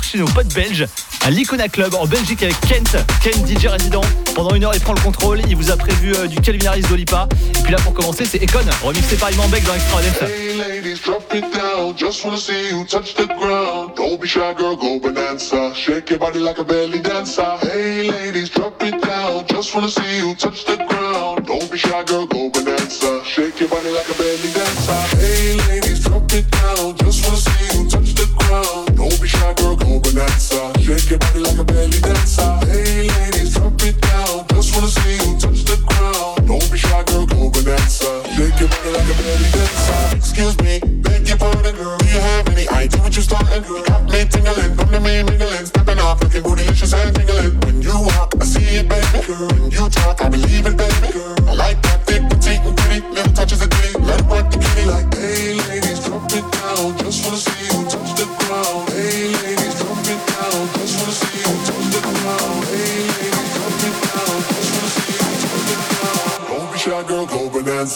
débarque chez nos potes belges à l'Icona Club en Belgique avec Kent, Kent DJ résident. Pendant une heure, il prend le contrôle. Il vous a prévu euh, du Calvin Harris d'Olipa. Et puis là, pour commencer, c'est Econ, remixé par Iman Beck dans Extra. Hey ladies, drop it down. Just wanna see you touch the ground. Don't be shy, girl, go bonanza. Shake your body like a belly dancer. Hey ladies, drop it down. Just wanna see you touch the ground. Don't be shy, girl, go bonanza. Shake your body like a belly dancer. Hey ladies, drop it down. Just wanna see you touch the ground. Bonanza. Shake your body like a belly dancer. Hey ladies, drop it down. Just wanna see you touch the ground. Don't be shy, girl, go bonanza. Shake your body like a belly dancer. Excuse me, beg your pardon, girl. Do you have any idea what you're starting, girl? Got me tingling, come to me mingling, stepping off, looking bootylicious and tingling. When you walk, I see it, baby girl. When you talk, I believe it, baby girl.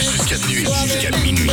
Jusqu'à nuit, jusqu'à minuit.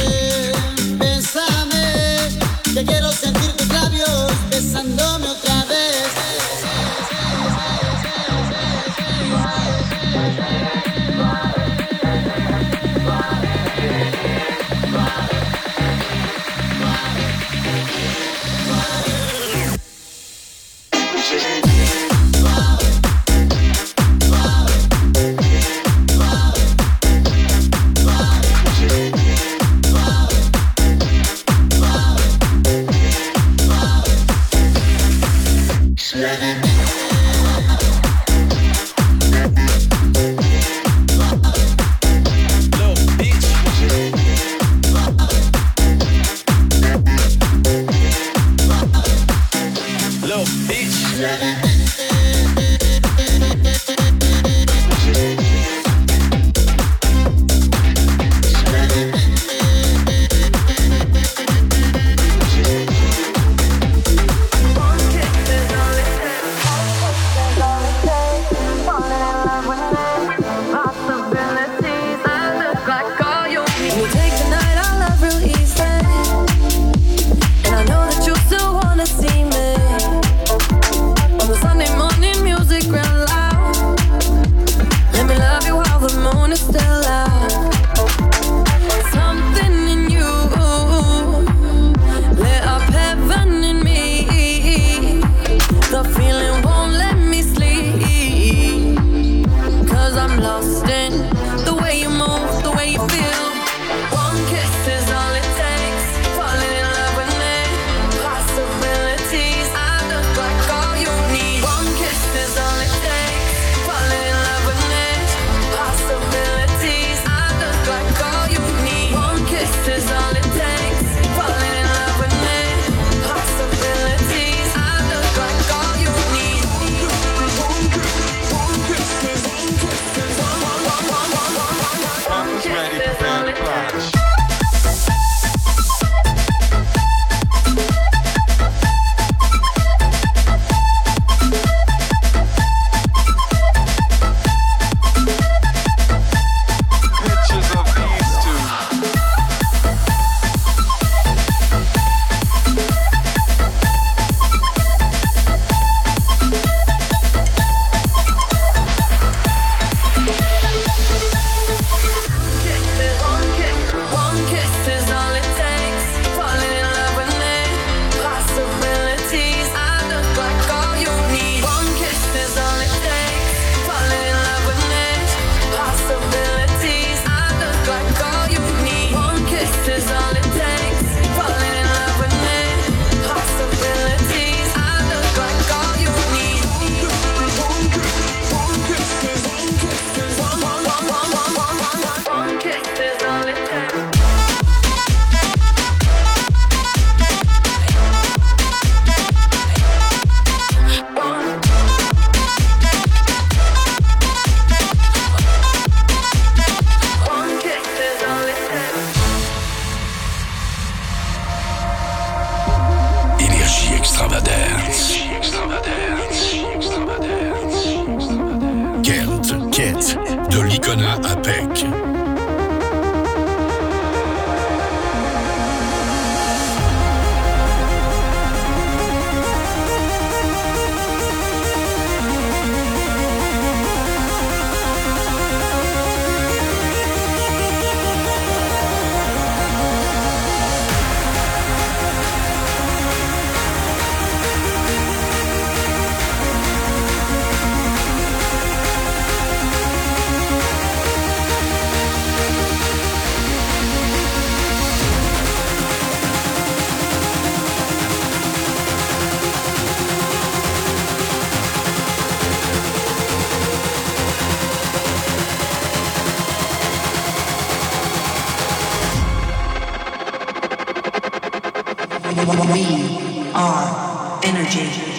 We are energy.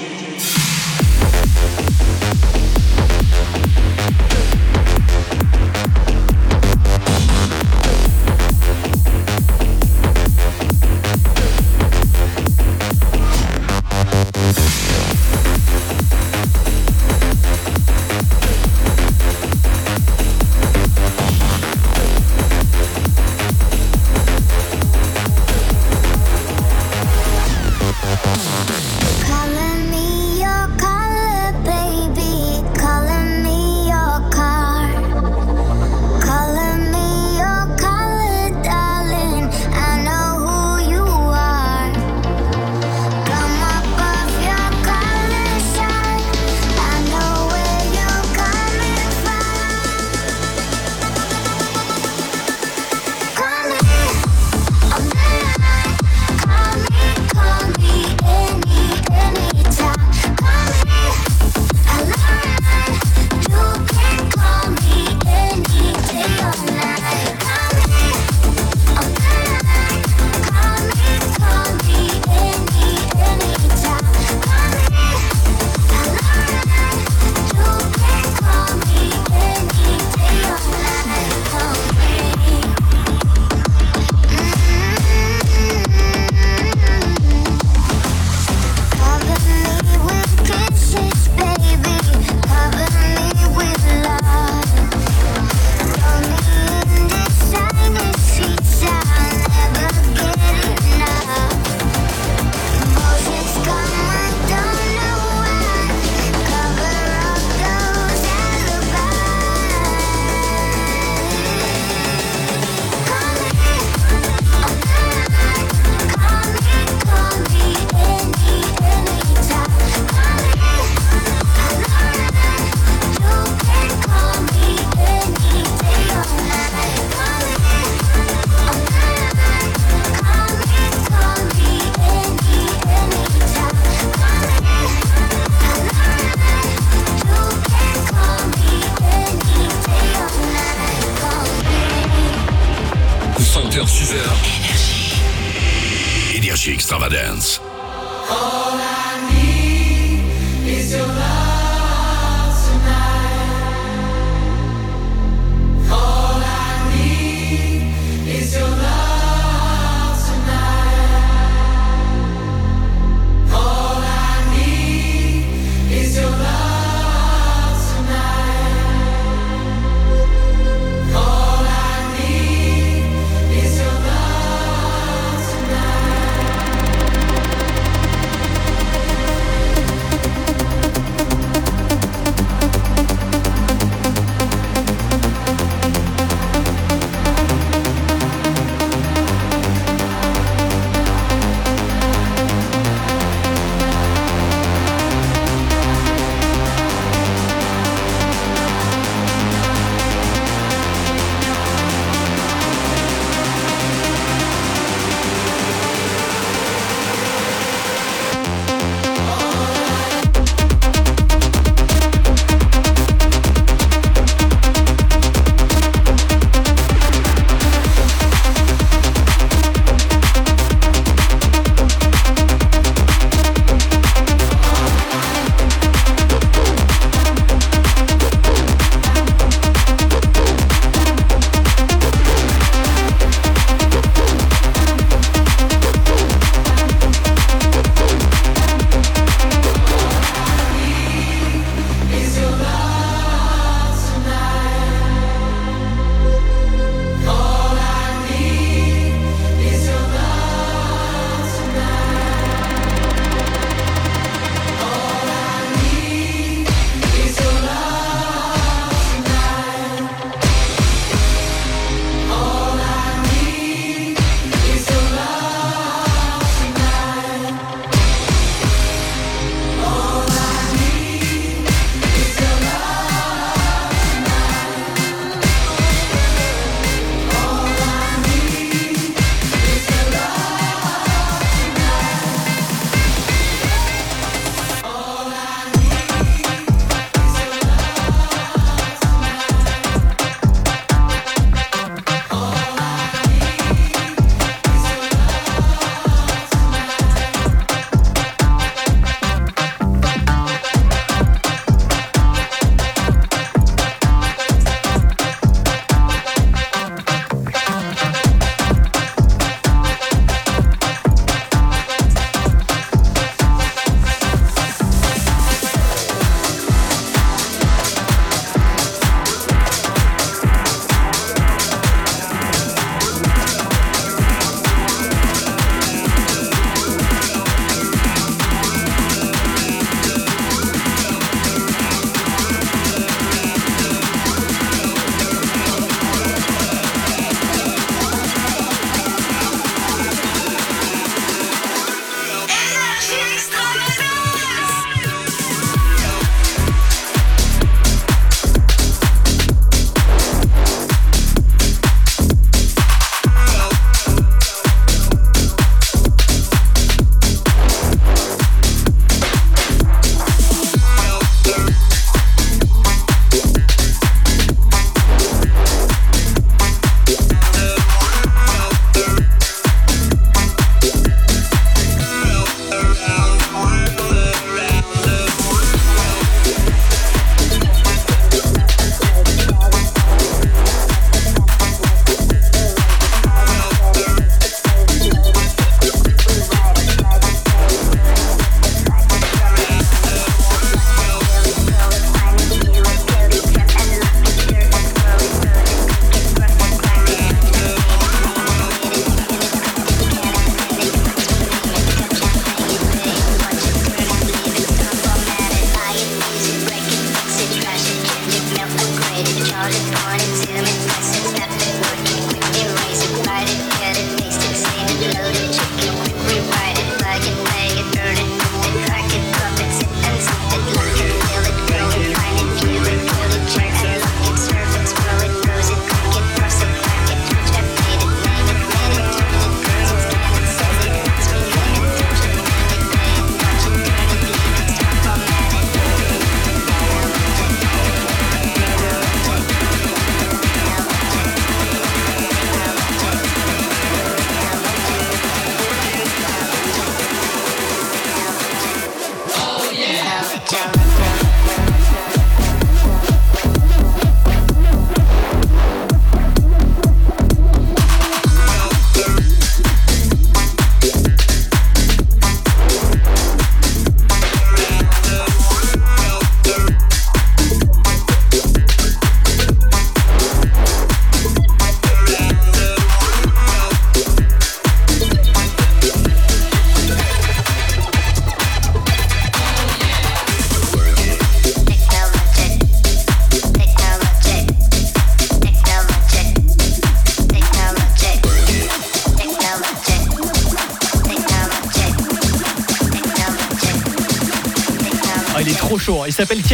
down.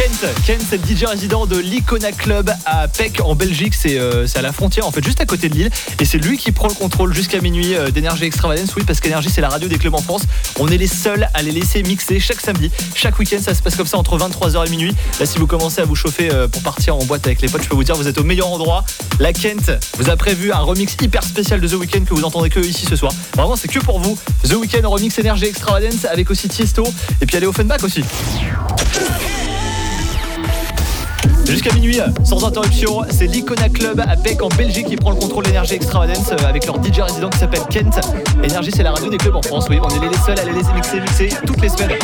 Kent. Kent, c'est le DJ résident de l'Icona Club à Pec en Belgique. C'est euh, c'est à la frontière, en fait, juste à côté de Lille. Et c'est lui qui prend le contrôle jusqu'à minuit euh, d'Énergie Extravagance. Oui, parce qu'Énergie, c'est la radio des clubs en France. On est les seuls à les laisser mixer chaque samedi. Chaque week-end, ça se passe comme ça entre 23h et minuit. Là, si vous commencez à vous chauffer euh, pour partir en boîte avec les potes, je peux vous dire, vous êtes au meilleur endroit. La Kent vous a prévu un remix hyper spécial de The Weeknd que vous entendez que ici ce soir. Vraiment, c'est que pour vous. The Weeknd remix Énergie Extravagance avec aussi Tiesto. Et puis allez Offenbach aussi. Jusqu'à minuit, sans interruption, c'est l'Icona Club à Bec en Belgique qui prend le contrôle d'énergie extravagance euh, avec leur DJ résident qui s'appelle Kent. Énergie, c'est la radio des clubs en France, oui. On est les seuls à les laisser mixer, mixer toutes les semaines.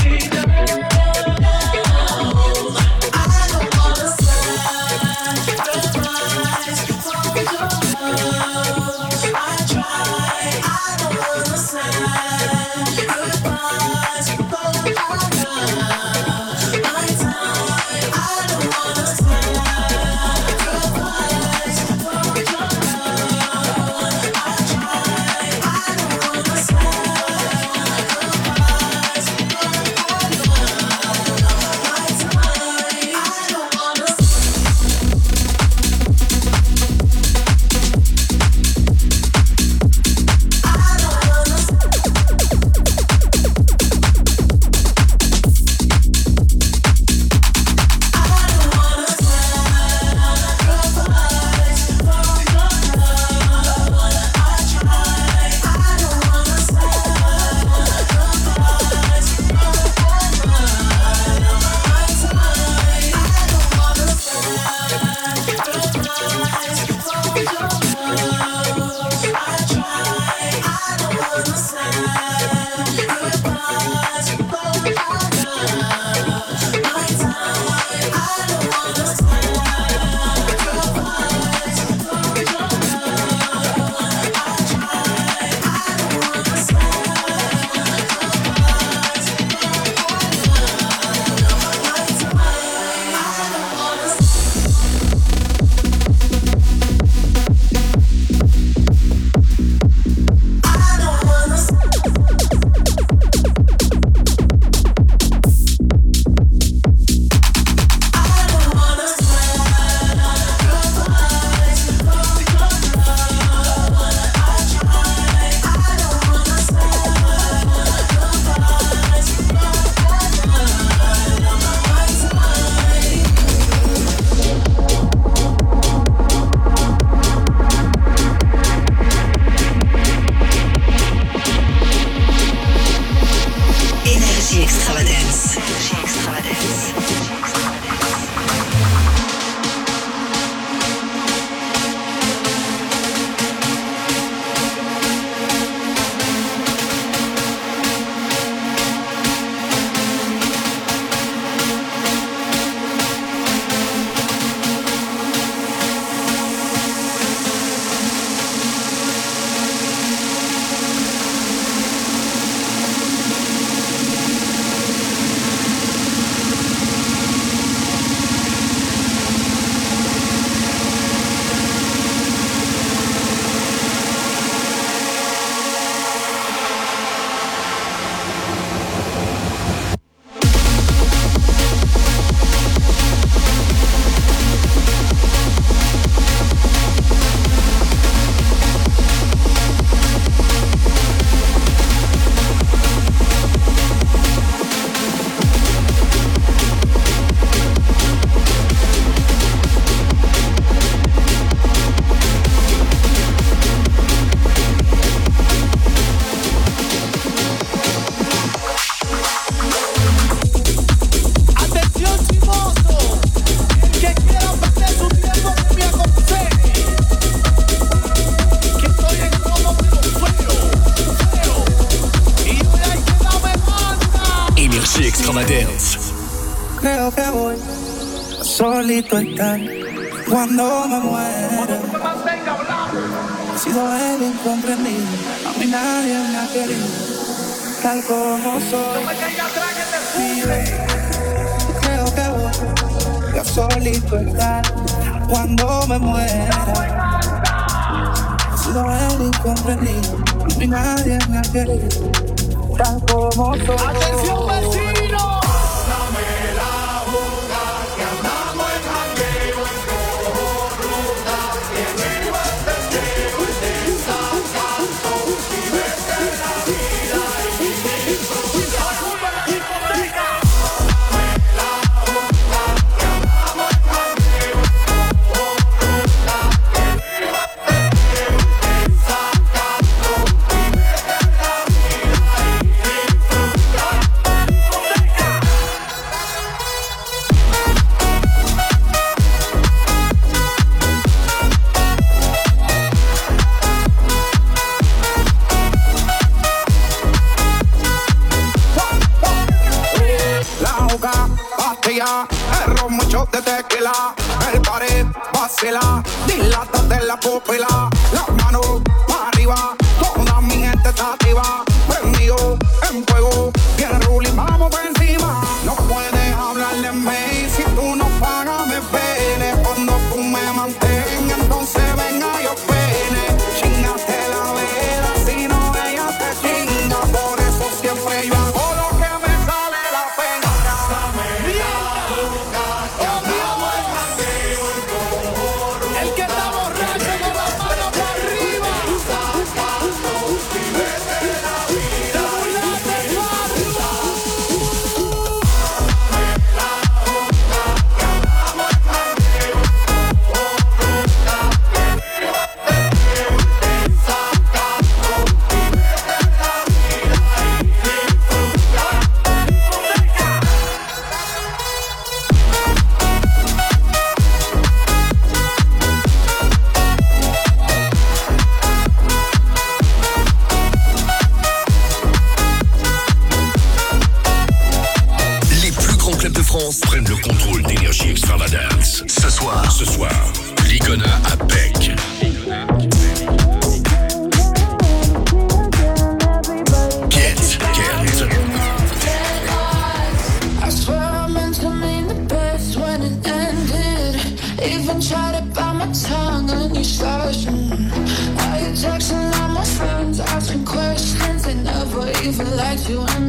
cuando me muera. He sido el incomprendido, a mí nadie me ha querido, tal como soy. Vive, creo que voy yo solito estar cuando me muera. He sido el incomprendido, a mí nadie me ha querido, tal como soy. Atención, vecino. prennent le contrôle d'énergie extravagance. Ce soir, ce soir, l'Igona à Peck. Get, get. Even tried to my tongue. I all my friends, asking questions. Never even you. And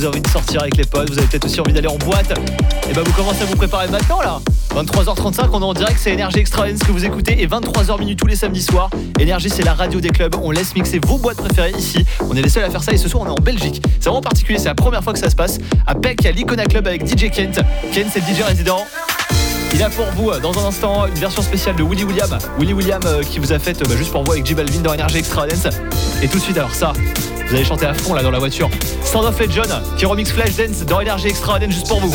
vous avez envie de sortir avec les potes, vous avez peut-être aussi envie d'aller en boîte, et ben vous commencez à vous préparer maintenant là. 23h35, on est en direct, c'est Énergie Extra ce que vous écoutez, et 23h minutes tous les samedis soirs. Énergie, c'est la radio des clubs, on laisse mixer vos boîtes préférées ici. On est les seuls à faire ça, et ce soir on est en Belgique. C'est vraiment particulier, c'est la première fois que ça se passe. À Peck, à l'Icona Club avec DJ Kent. Kent, c'est DJ résident. Il a pour vous euh, dans un instant une version spéciale de Willy William. Willy William euh, qui vous a fait euh, bah, juste pour vous avec J Balvin dans Energy Extra Dance. Et tout de suite alors ça, vous allez chanter à fond là dans la voiture. Standoff John qui remix Flashdance dans Énergie Extra Aden juste pour vous.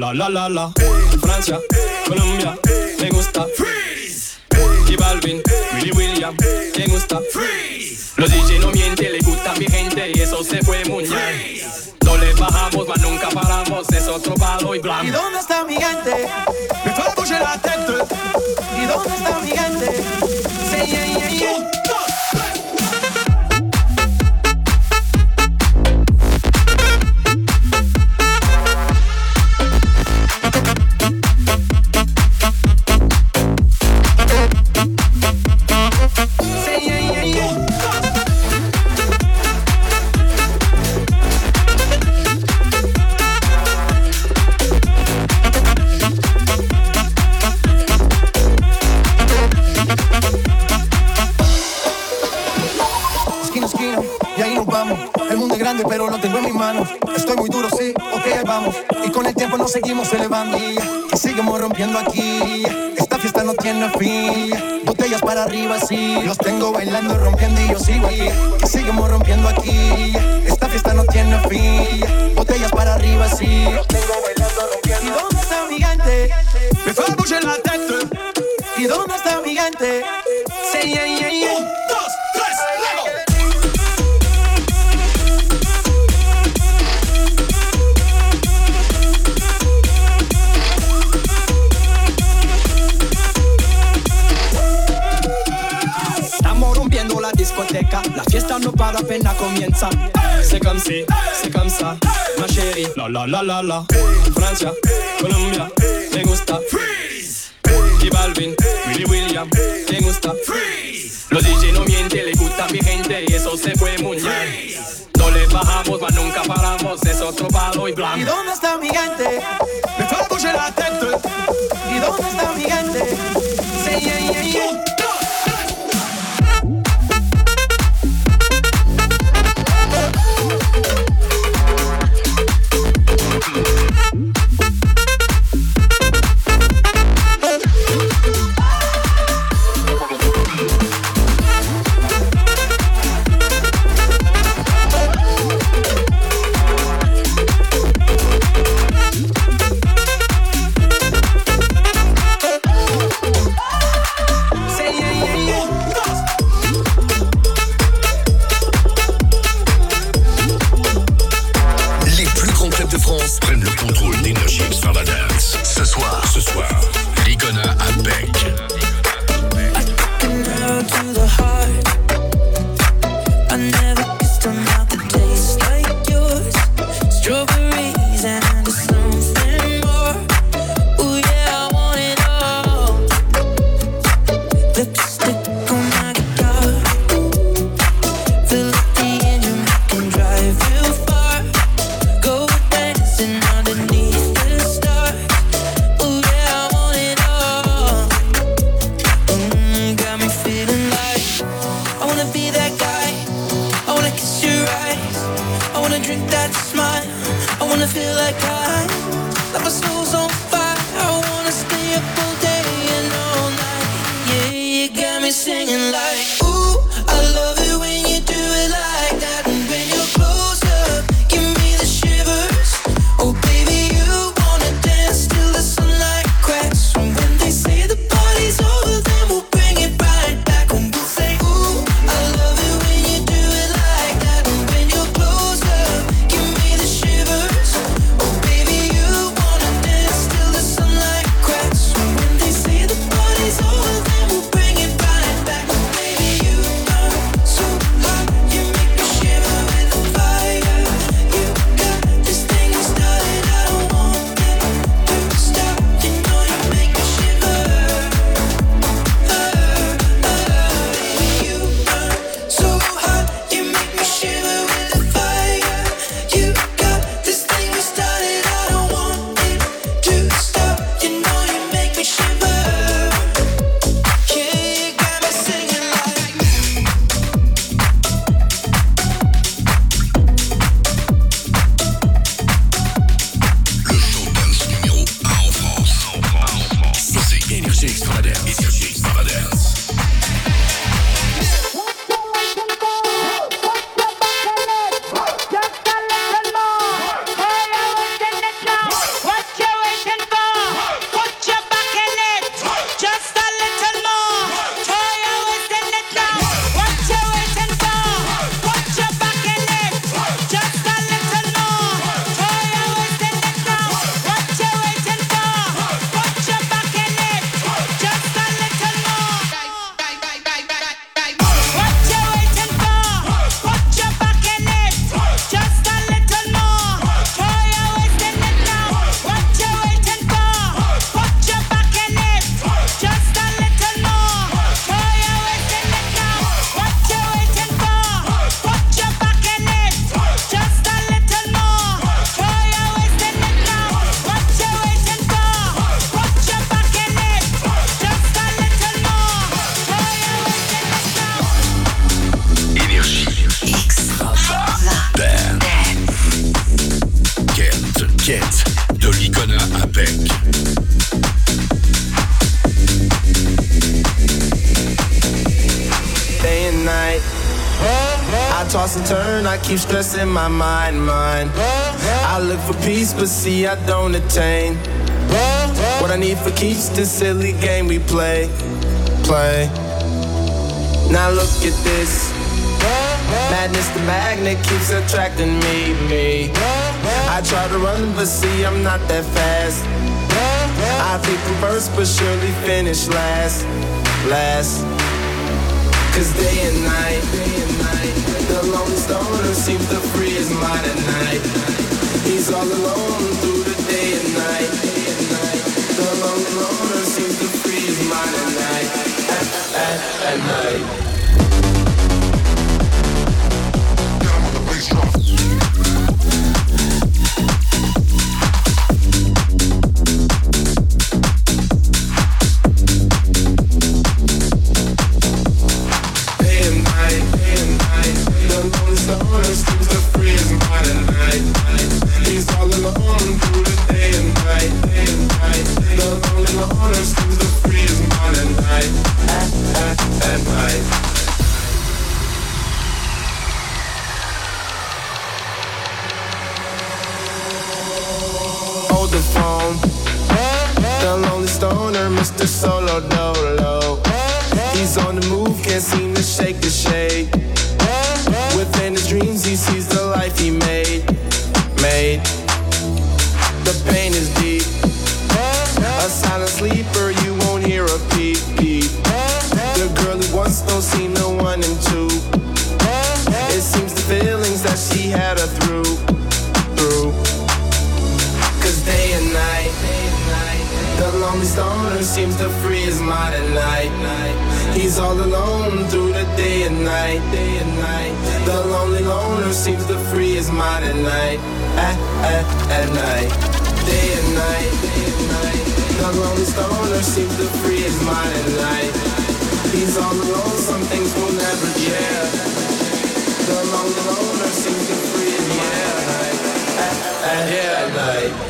la la la la. seguimos elevando y seguimos rompiendo aquí. Esta fiesta no tiene fin. Botellas para arriba, sí. Los tengo bailando, rompiendo y yo sigo aquí. Seguimos rompiendo aquí. Esta fiesta no tiene fin. Botellas para arriba, sí. Los tengo bailando, rompiendo. ¿Y dónde está mi gigante? Me fue a la teta. ¿Y dónde está mi gigante? Sí, yeah, yeah, yeah. discoteca. La fiesta no para apenas comienza. C'est comme si, c'est comme ça, ma chérie. La la la la la. Francia, Colombia, me gusta. Freeze. Y Balvin, Willy William, me gusta. Freeze. Los DJ no mienten, le gusta mi gente y eso se fue muy bien. No le bajamos, mas nunca paramos, es otro palo y blanco. ¿Y dónde está mi gente? Me fue a la tête. ¿Y dónde está mi gente? Sí, yeah, yeah, yeah. in my mind, mind. I look for peace, but see, I don't attain. What I need for keeps this silly game we play, play. Now look at this. Madness, the magnet keeps attracting me, me. I try to run, but see, I'm not that fast. I think I'm first, but surely finish last, last. Cause day and night, and the lone stoner seems to free his mind at night. He's all alone through the day and night. The lone loner seems to free his mind at night. At, at, at night. Yeah, like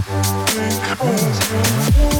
Oh, oh, oh,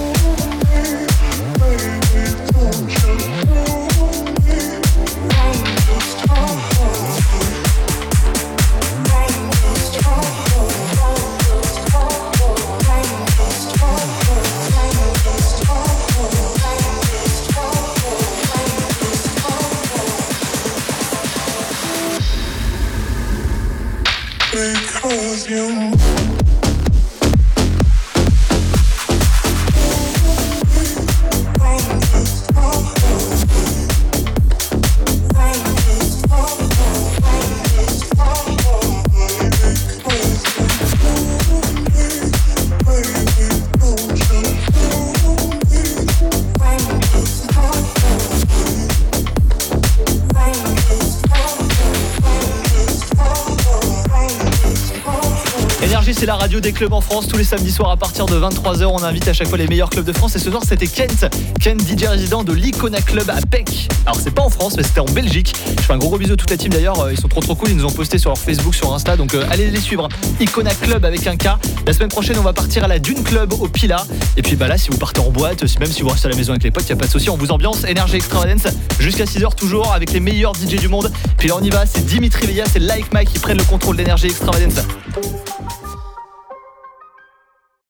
des clubs en France. Tous les samedis soirs à partir de 23h, on invite à chaque fois les meilleurs clubs de France. Et ce soir, c'était Kent, Kent DJ résident de l'Icona Club à Peck. Alors, c'est pas en France, mais c'était en Belgique. Je fais un gros gros bisou à toute la team d'ailleurs. Euh, Ils sont trop trop cool. Ils nous ont posté sur leur Facebook, sur Insta. Donc, euh, allez les suivre. Icona Club avec un K. La semaine prochaine, on va partir à la Dune Club au Pila. Et puis, bah là, si vous partez en boîte, même si vous restez à la maison avec les potes, y a pas de souci. On vous ambiance. Énergie Extravagance jusqu'à 6h toujours avec les meilleurs DJ du monde. Puis là, on y va. C'est Dimitri Vegas et Like Mike qui prennent le contrôle d'énergie Extravagance.